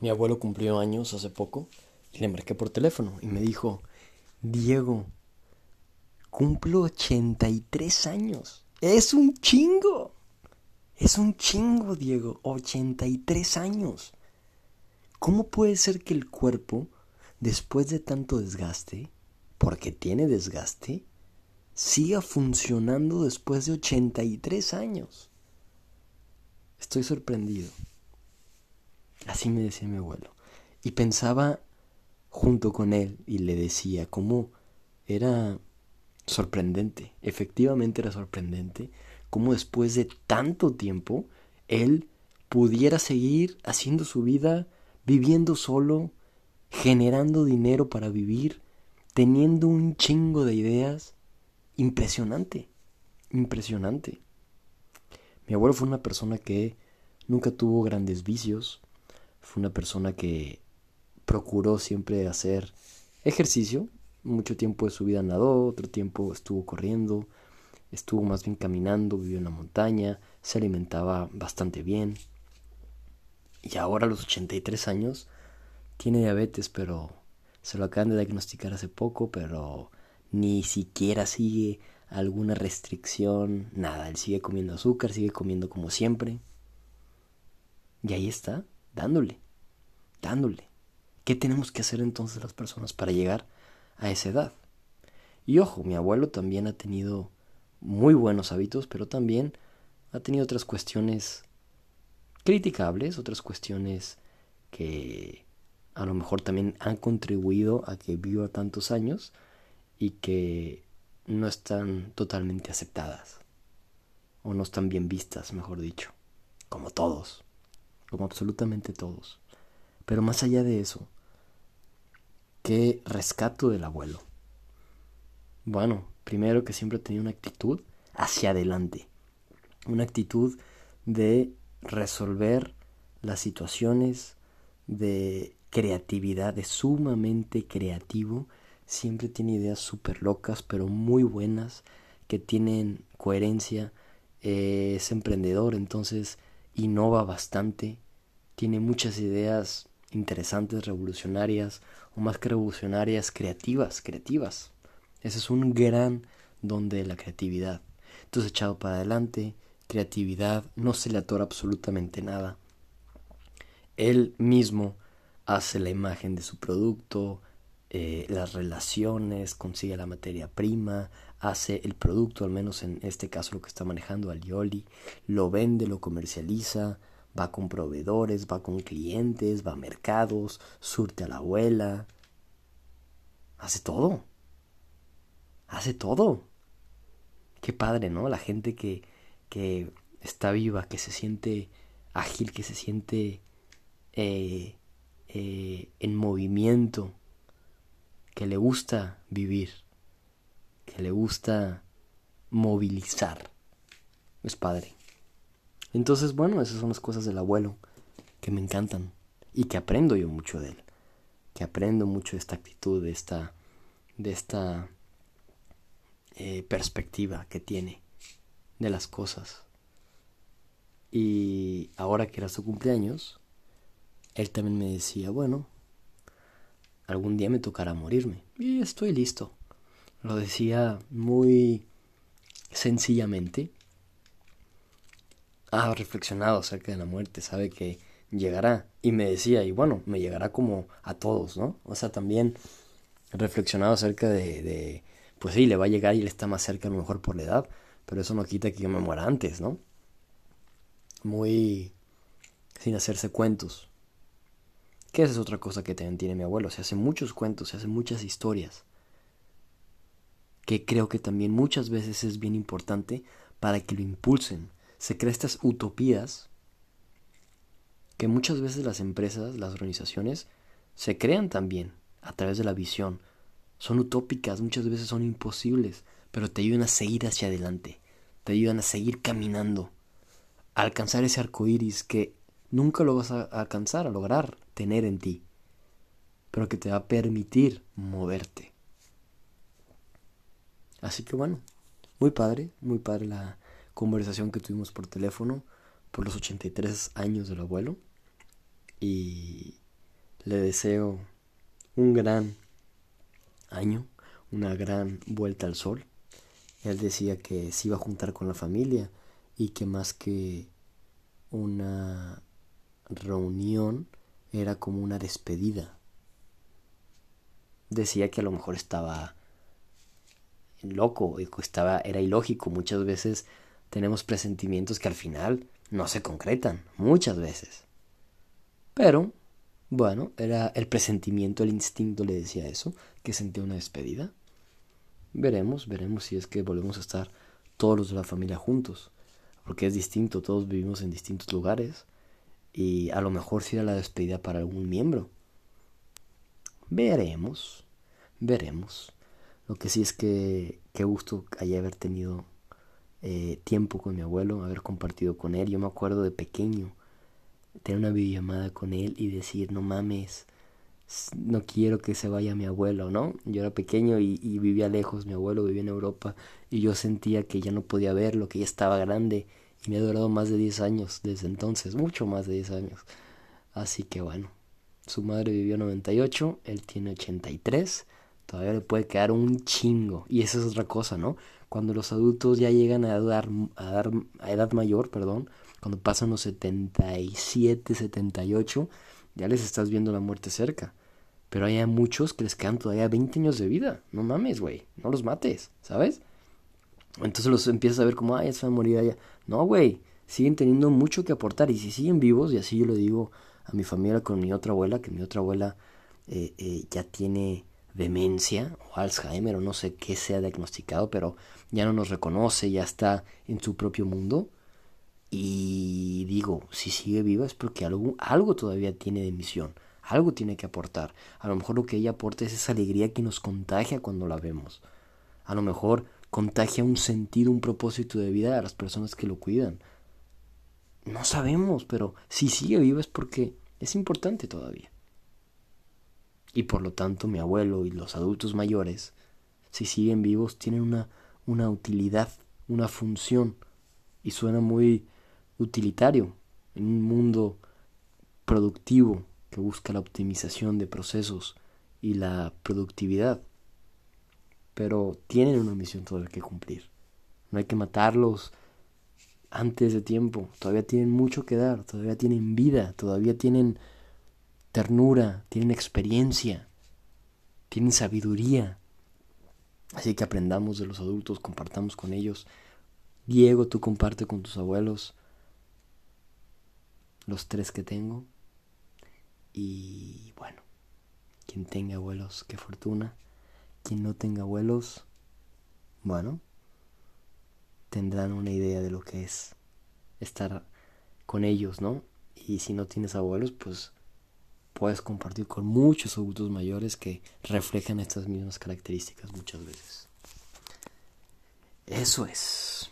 Mi abuelo cumplió años hace poco y le marqué por teléfono y me dijo, Diego, cumplo 83 años. Es un chingo. Es un chingo, Diego. 83 años. ¿Cómo puede ser que el cuerpo, después de tanto desgaste, porque tiene desgaste, siga funcionando después de 83 años? Estoy sorprendido. Así me decía mi abuelo. Y pensaba junto con él y le decía cómo era sorprendente, efectivamente era sorprendente, cómo después de tanto tiempo él pudiera seguir haciendo su vida, viviendo solo, generando dinero para vivir, teniendo un chingo de ideas. Impresionante, impresionante. Mi abuelo fue una persona que nunca tuvo grandes vicios, fue una persona que procuró siempre hacer ejercicio. Mucho tiempo de su vida nadó, otro tiempo estuvo corriendo, estuvo más bien caminando, vivió en la montaña, se alimentaba bastante bien. Y ahora a los 83 años tiene diabetes, pero se lo acaban de diagnosticar hace poco, pero ni siquiera sigue alguna restricción, nada, él sigue comiendo azúcar, sigue comiendo como siempre. Y ahí está, dándole, dándole. ¿Qué tenemos que hacer entonces las personas para llegar a esa edad? Y ojo, mi abuelo también ha tenido muy buenos hábitos, pero también ha tenido otras cuestiones criticables, otras cuestiones que a lo mejor también han contribuido a que viva tantos años y que no están totalmente aceptadas o no están bien vistas, mejor dicho, como todos como absolutamente todos. Pero más allá de eso, ¿qué rescato del abuelo? Bueno, primero que siempre tenía una actitud hacia adelante, una actitud de resolver las situaciones, de creatividad, de sumamente creativo, siempre tiene ideas súper locas, pero muy buenas, que tienen coherencia, eh, es emprendedor, entonces innova bastante, tiene muchas ideas interesantes, revolucionarias, o más que revolucionarias, creativas, creativas. Ese es un gran don de la creatividad. Entonces echado para adelante, creatividad, no se le atora absolutamente nada. Él mismo hace la imagen de su producto, eh, las relaciones, consigue la materia prima, hace el producto, al menos en este caso lo que está manejando Alioli, lo vende, lo comercializa, va con proveedores, va con clientes, va a mercados, surte a la abuela, hace todo, hace todo. Qué padre, ¿no? La gente que, que está viva, que se siente ágil, que se siente eh, eh, en movimiento, que le gusta vivir, que le gusta movilizar. Es padre. Entonces, bueno, esas son las cosas del abuelo que me encantan y que aprendo yo mucho de él. Que aprendo mucho de esta actitud, de esta, de esta eh, perspectiva que tiene de las cosas. Y ahora que era su cumpleaños, él también me decía, bueno, algún día me tocará morirme. Y estoy listo. Lo decía muy sencillamente. Ha reflexionado acerca de la muerte, sabe que llegará. Y me decía, y bueno, me llegará como a todos, ¿no? O sea, también reflexionado acerca de, de, pues sí, le va a llegar y él está más cerca a lo mejor por la edad, pero eso no quita que yo me muera antes, ¿no? Muy sin hacerse cuentos. Que esa es otra cosa que también tiene mi abuelo. Se hace muchos cuentos, se hacen muchas historias. Que creo que también muchas veces es bien importante para que lo impulsen. Se crean estas utopías que muchas veces las empresas, las organizaciones, se crean también a través de la visión. Son utópicas, muchas veces son imposibles, pero te ayudan a seguir hacia adelante, te ayudan a seguir caminando, a alcanzar ese arco iris que nunca lo vas a alcanzar, a lograr tener en ti, pero que te va a permitir moverte. Así que bueno, muy padre, muy padre la conversación que tuvimos por teléfono por los 83 años del abuelo. Y, le deseo un gran año, una gran vuelta al sol. Él decía que se iba a juntar con la familia y que más que una reunión era como una despedida. Decía que a lo mejor estaba loco, estaba, era ilógico. Muchas veces tenemos presentimientos que al final no se concretan, muchas veces. Pero, bueno, era el presentimiento, el instinto le decía eso, que sentía una despedida. Veremos, veremos si es que volvemos a estar todos los de la familia juntos, porque es distinto, todos vivimos en distintos lugares y a lo mejor si era la despedida para algún miembro. Veremos, veremos. Lo que sí es que qué gusto haya haber tenido eh, tiempo con mi abuelo, haber compartido con él. Yo me acuerdo de pequeño tener una videollamada con él y decir, no mames, no quiero que se vaya mi abuelo, ¿no? Yo era pequeño y, vivía lejos, mi abuelo vivía en Europa y yo sentía que ya no podía verlo, que ya estaba grande y me ha durado más de 10 años desde entonces, mucho más de 10 años. Así que bueno, su madre vivió 98, él tiene 83, todavía le puede quedar un chingo y esa es otra cosa, ¿no? Cuando los adultos ya llegan a, dar, a, edad mayor, perdón, cuando pasan los 77, 78, ya les estás viendo la muerte cerca. Pero hay muchos que les quedan todavía 20 años de vida. No mames, güey. No los mates, ¿sabes? Entonces los empiezas a ver como, ay, se va a morir allá. No, güey. Siguen teniendo mucho que aportar. Y si siguen vivos, y así yo lo digo a mi familia con mi otra abuela, que mi otra abuela eh, eh, ya tiene demencia o Alzheimer o no sé qué sea diagnosticado, pero ya no nos reconoce, ya está en su propio mundo. Y digo, si sigue viva es porque algo, todavía tiene de misión, algo tiene que aportar. A lo mejor lo que ella aporta es esa alegría que nos contagia cuando la vemos. A lo mejor contagia un sentido, un propósito de vida a las personas que lo cuidan. No sabemos, pero si sigue viva es porque es importante todavía. Y por lo tanto mi abuelo y los adultos mayores, si siguen vivos, tienen una, una utilidad, una función. Y suena muy utilitario en un mundo productivo que busca la optimización de procesos y la productividad. Pero tienen una misión todavía que cumplir. No hay que matarlos antes de tiempo. Todavía tienen mucho que dar, todavía tienen vida, todavía tienen ternura, tienen experiencia, tienen sabiduría. Así que aprendamos de los adultos, compartamos con ellos. Diego, tú comparte con tus abuelos los tres que tengo. Y bueno, quien tenga abuelos, qué fortuna. Quien no tenga abuelos, bueno, tendrán una idea de lo que es estar con ellos, ¿no? Y si no tienes abuelos, pues puedes compartir con muchos adultos mayores que reflejan estas mismas características muchas veces. Eso es.